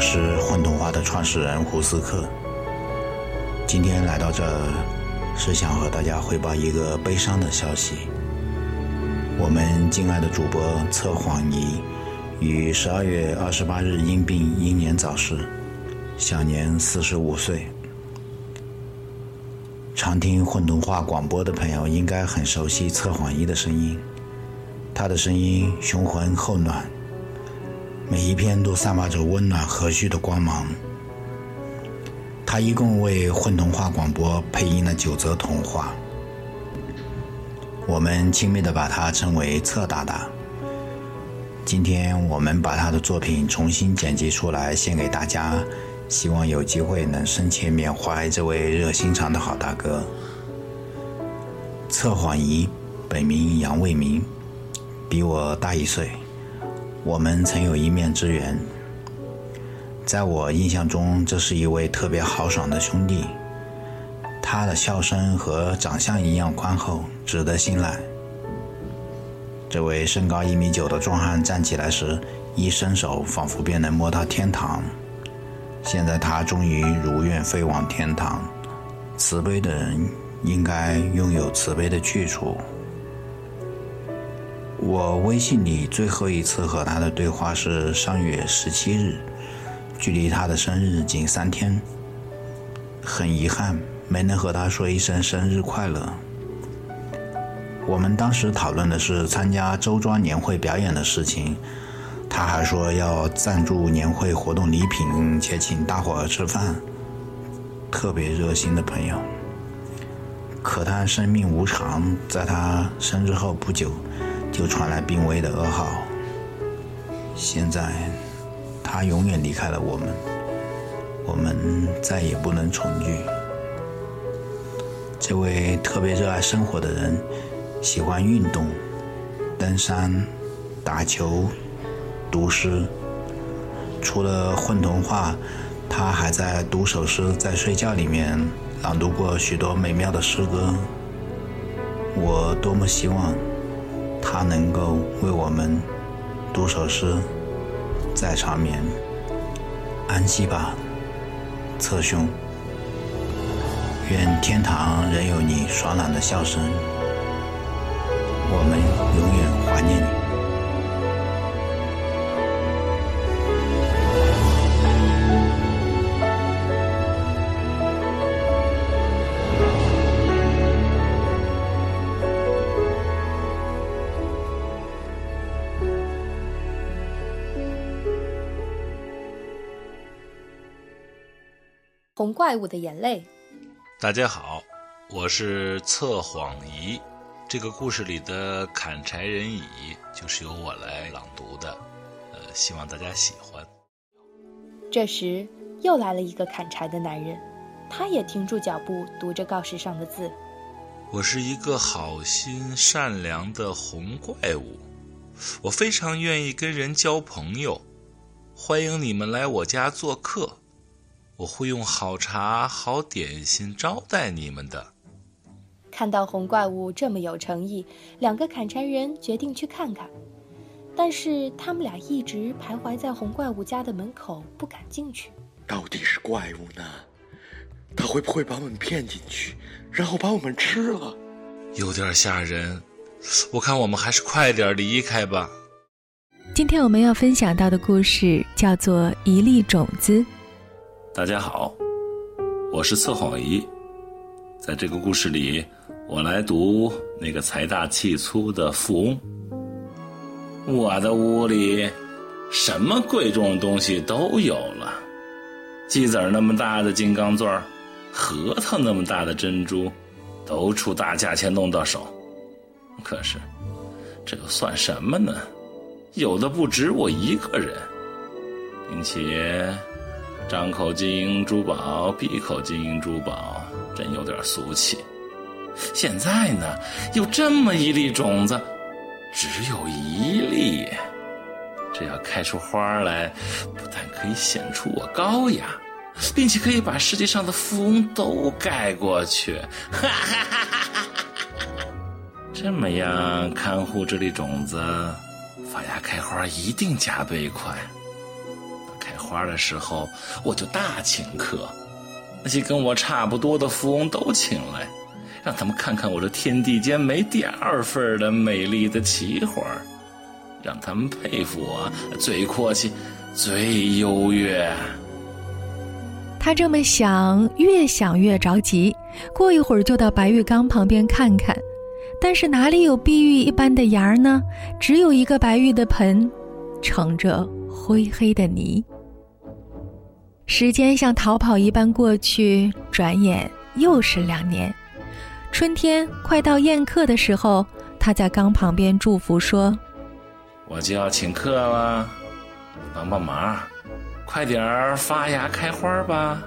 我是混童话的创始人胡斯克。今天来到这，是想和大家汇报一个悲伤的消息。我们敬爱的主播测谎仪于十二月二十八日因病英年早逝，享年四十五岁。常听混童话广播的朋友应该很熟悉测谎仪的声音，他的声音雄浑厚暖。每一篇都散发着温暖和煦的光芒。他一共为混童话广播配音了九则童话，我们亲密地把他称为“策大大”。今天我们把他的作品重新剪辑出来献给大家，希望有机会能深切缅怀这位热心肠的好大哥。测谎仪，本名杨卫民，比我大一岁。我们曾有一面之缘，在我印象中，这是一位特别豪爽的兄弟。他的笑声和长相一样宽厚，值得信赖。这位身高一米九的壮汉站起来时，一伸手仿佛便能摸到天堂。现在他终于如愿飞往天堂。慈悲的人应该拥有慈悲的去处。我微信里最后一次和他的对话是上月十七日，距离他的生日仅三天。很遗憾没能和他说一声生日快乐。我们当时讨论的是参加周庄年会表演的事情，他还说要赞助年会活动礼品，且请大伙儿吃饭。特别热心的朋友。可他生命无常，在他生日后不久。就传来病危的噩耗。现在，他永远离开了我们，我们再也不能重聚。这位特别热爱生活的人，喜欢运动、登山、打球、读诗。除了混童话，他还在读首诗，在睡觉里面朗读过许多美妙的诗歌。我多么希望。他能够为我们读首诗，再长眠，安息吧，侧兄。愿天堂仍有你爽朗的笑声，我们永远怀念你。红怪物的眼泪。大家好，我是测谎仪。这个故事里的砍柴人乙就是由我来朗读的，呃，希望大家喜欢。这时又来了一个砍柴的男人，他也停住脚步，读着告示上的字：“我是一个好心善良的红怪物，我非常愿意跟人交朋友，欢迎你们来我家做客。”我会用好茶、好点心招待你们的。看到红怪物这么有诚意，两个砍柴人决定去看看。但是他们俩一直徘徊在红怪物家的门口，不敢进去。到底是怪物呢？他会不会把我们骗进去，然后把我们吃了？有点吓人。我看我们还是快点离开吧。今天我们要分享到的故事叫做《一粒种子》。大家好，我是测谎仪，在这个故事里，我来读那个财大气粗的富翁。我的屋里什么贵重的东西都有了，鸡子儿那么大的金刚钻核桃那么大的珍珠，都出大价钱弄到手。可是，这又算什么呢？有的不止我一个人，并且。张口金银珠宝，闭口金银珠宝，真有点俗气。现在呢，有这么一粒种子，只有一粒，这要开出花来，不但可以显出我高雅，并且可以把世界上的富翁都盖过去。哈哈哈哈哈哈！这么样看护这粒种子，发芽开花一定加倍快。花的时候，我就大请客，那些跟我差不多的富翁都请来，让他们看看我这天地间没第二份的美丽的奇花，让他们佩服我最阔气、最优越。他这么想，越想越着急。过一会儿就到白玉缸旁边看看，但是哪里有碧玉一般的芽儿呢？只有一个白玉的盆，盛着灰黑的泥。时间像逃跑一般过去，转眼又是两年。春天快到宴客的时候，他在缸旁边祝福说：“我就要请客了，帮帮忙。”快点儿发芽开花吧！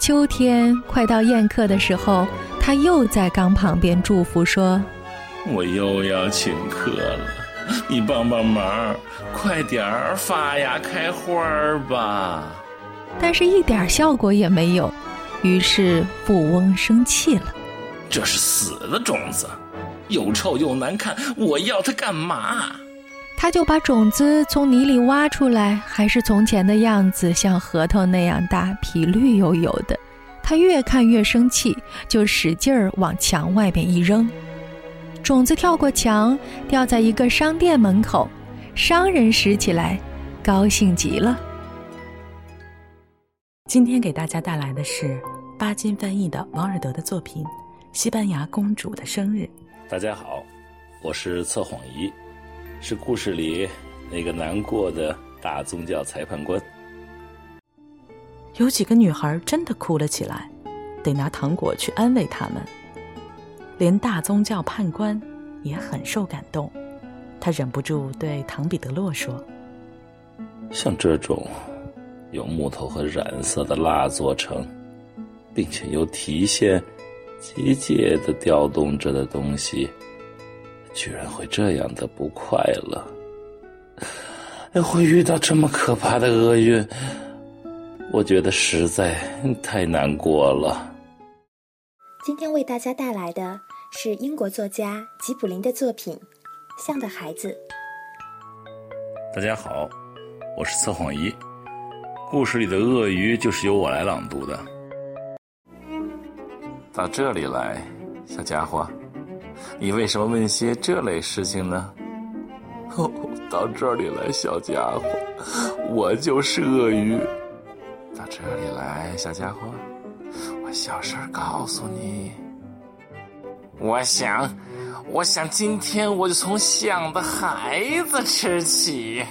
秋天快到宴客的时候，他又在缸旁边祝福说：“我又要请客了，你帮帮忙，快点儿发芽开花吧！”但是，一点效果也没有。于是，富翁生气了：“这是死的种子，又臭又难看，我要它干嘛？”他就把种子从泥里挖出来，还是从前的样子，像核桃那样大，皮绿油油的。他越看越生气，就使劲儿往墙外边一扔，种子跳过墙，掉在一个商店门口。商人拾起来，高兴极了。今天给大家带来的是巴金翻译的王尔德的作品《西班牙公主的生日》。大家好，我是测谎仪。是故事里那个难过的大宗教裁判官。有几个女孩真的哭了起来，得拿糖果去安慰她们。连大宗教判官也很受感动，他忍不住对唐彼得洛说：“像这种由木头和染色的蜡做成，并且由提线机械的调动着的东西。”居然会这样的不快乐，会遇到这么可怕的厄运，我觉得实在太难过了。今天为大家带来的是英国作家吉卜林的作品《像的孩子》。大家好，我是测谎仪，故事里的鳄鱼就是由我来朗读的。到这里来，小家伙。你为什么问些这类事情呢？哦，到这里来，小家伙，我就是鳄鱼。到这里来，小家伙，我小声告诉你，我想，我想今天我就从想的孩子吃起。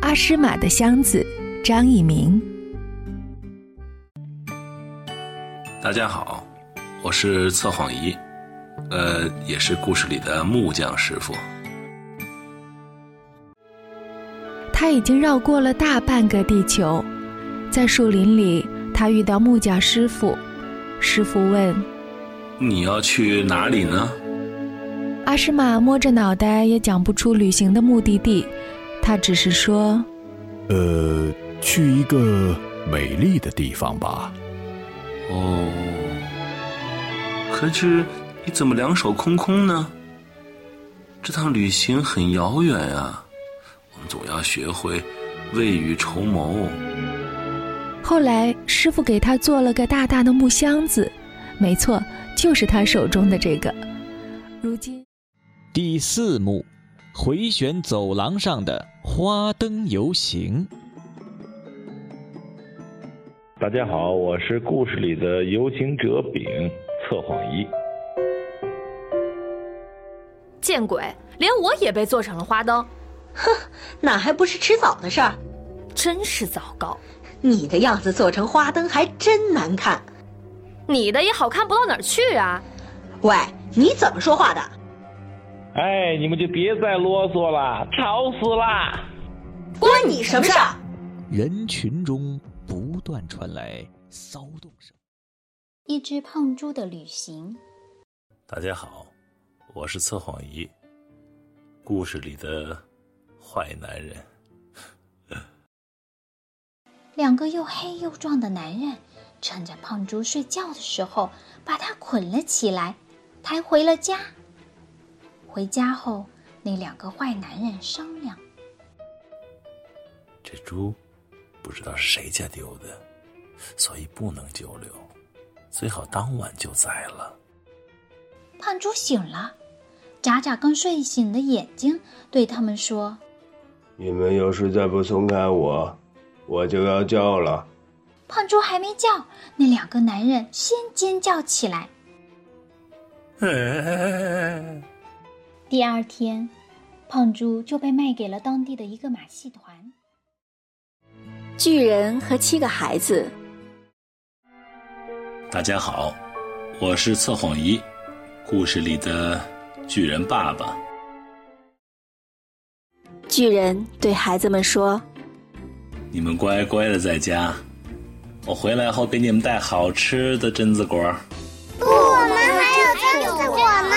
阿诗玛的箱子，张一鸣。大家好。我是测谎仪，呃，也是故事里的木匠师傅。他已经绕过了大半个地球，在树林里，他遇到木匠师傅。师傅问：“你要去哪里呢？”阿诗玛摸着脑袋，也讲不出旅行的目的地。他只是说：“呃，去一个美丽的地方吧。”哦。可是，你怎么两手空空呢？这趟旅行很遥远啊，我们总要学会未雨绸缪。后来，师傅给他做了个大大的木箱子，没错，就是他手中的这个。如今，第四幕，回旋走廊上的花灯游行。大家好，我是故事里的游行者丙。测谎仪，见鬼！连我也被做成了花灯，哼，哪还不是迟早的事儿。真是糟糕！你的样子做成花灯还真难看，你的也好看不到哪儿去啊！喂，你怎么说话的？哎，你们就别再啰嗦了，吵死啦！关你什么事？人群中不断传来骚动声。一只胖猪的旅行。大家好，我是测谎仪，故事里的坏男人。两个又黑又壮的男人，趁着胖猪睡觉的时候，把他捆了起来，抬回了家。回家后，那两个坏男人商量：“这猪不知道是谁家丢的，所以不能久留，最好当晚就宰了。胖猪醒了，眨眨刚睡醒的眼睛，对他们说：“你们要是再不松开我，我就要叫了。”胖猪还没叫，那两个男人先尖叫起来。第二天，胖猪就被卖给了当地的一个马戏团。巨人和七个孩子。大家好，我是测谎仪，故事里的巨人爸爸。巨人对孩子们说：“你们乖乖的在家，我回来后给你们带好吃的榛子果。”不，我们还有榛子果呢。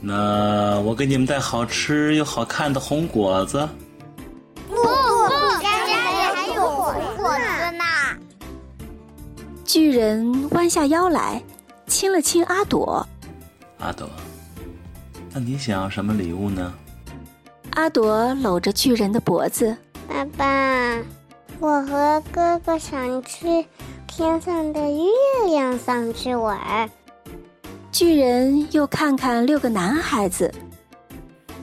那我给你们带好吃又好看的红果子。不不，家里还有红果子呢。巨人弯下腰来，亲了亲阿朵。阿朵，那你想要什么礼物呢？阿朵搂着巨人的脖子。爸爸，我和哥哥想去天上的月亮上去玩。巨人又看看六个男孩子。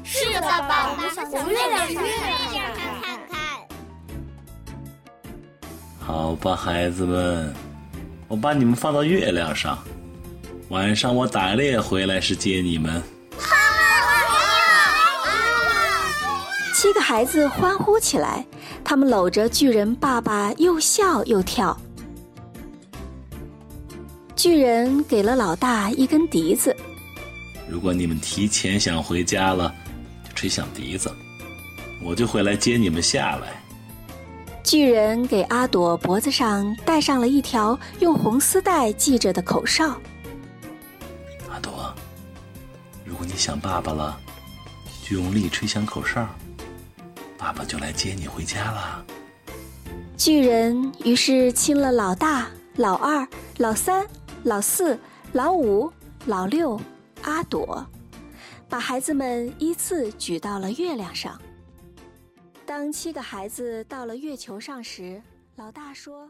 是的，爸爸，我们想从月亮上看看。好吧，孩子们，我把你们放到月亮上，晚上我打猎回来时接你们。孩子欢呼起来，他们搂着巨人爸爸，又笑又跳。巨人给了老大一根笛子。如果你们提前想回家了，就吹响笛子，我就会来接你们下来。巨人给阿朵脖子上戴上了一条用红丝带系着的口哨。阿朵，如果你想爸爸了，就用力吹响口哨，爸爸就来接你回家了。巨人于是亲了老大、老二、老三。老四、老五、老六、阿朵，把孩子们依次举到了月亮上。当七个孩子到了月球上时，老大说。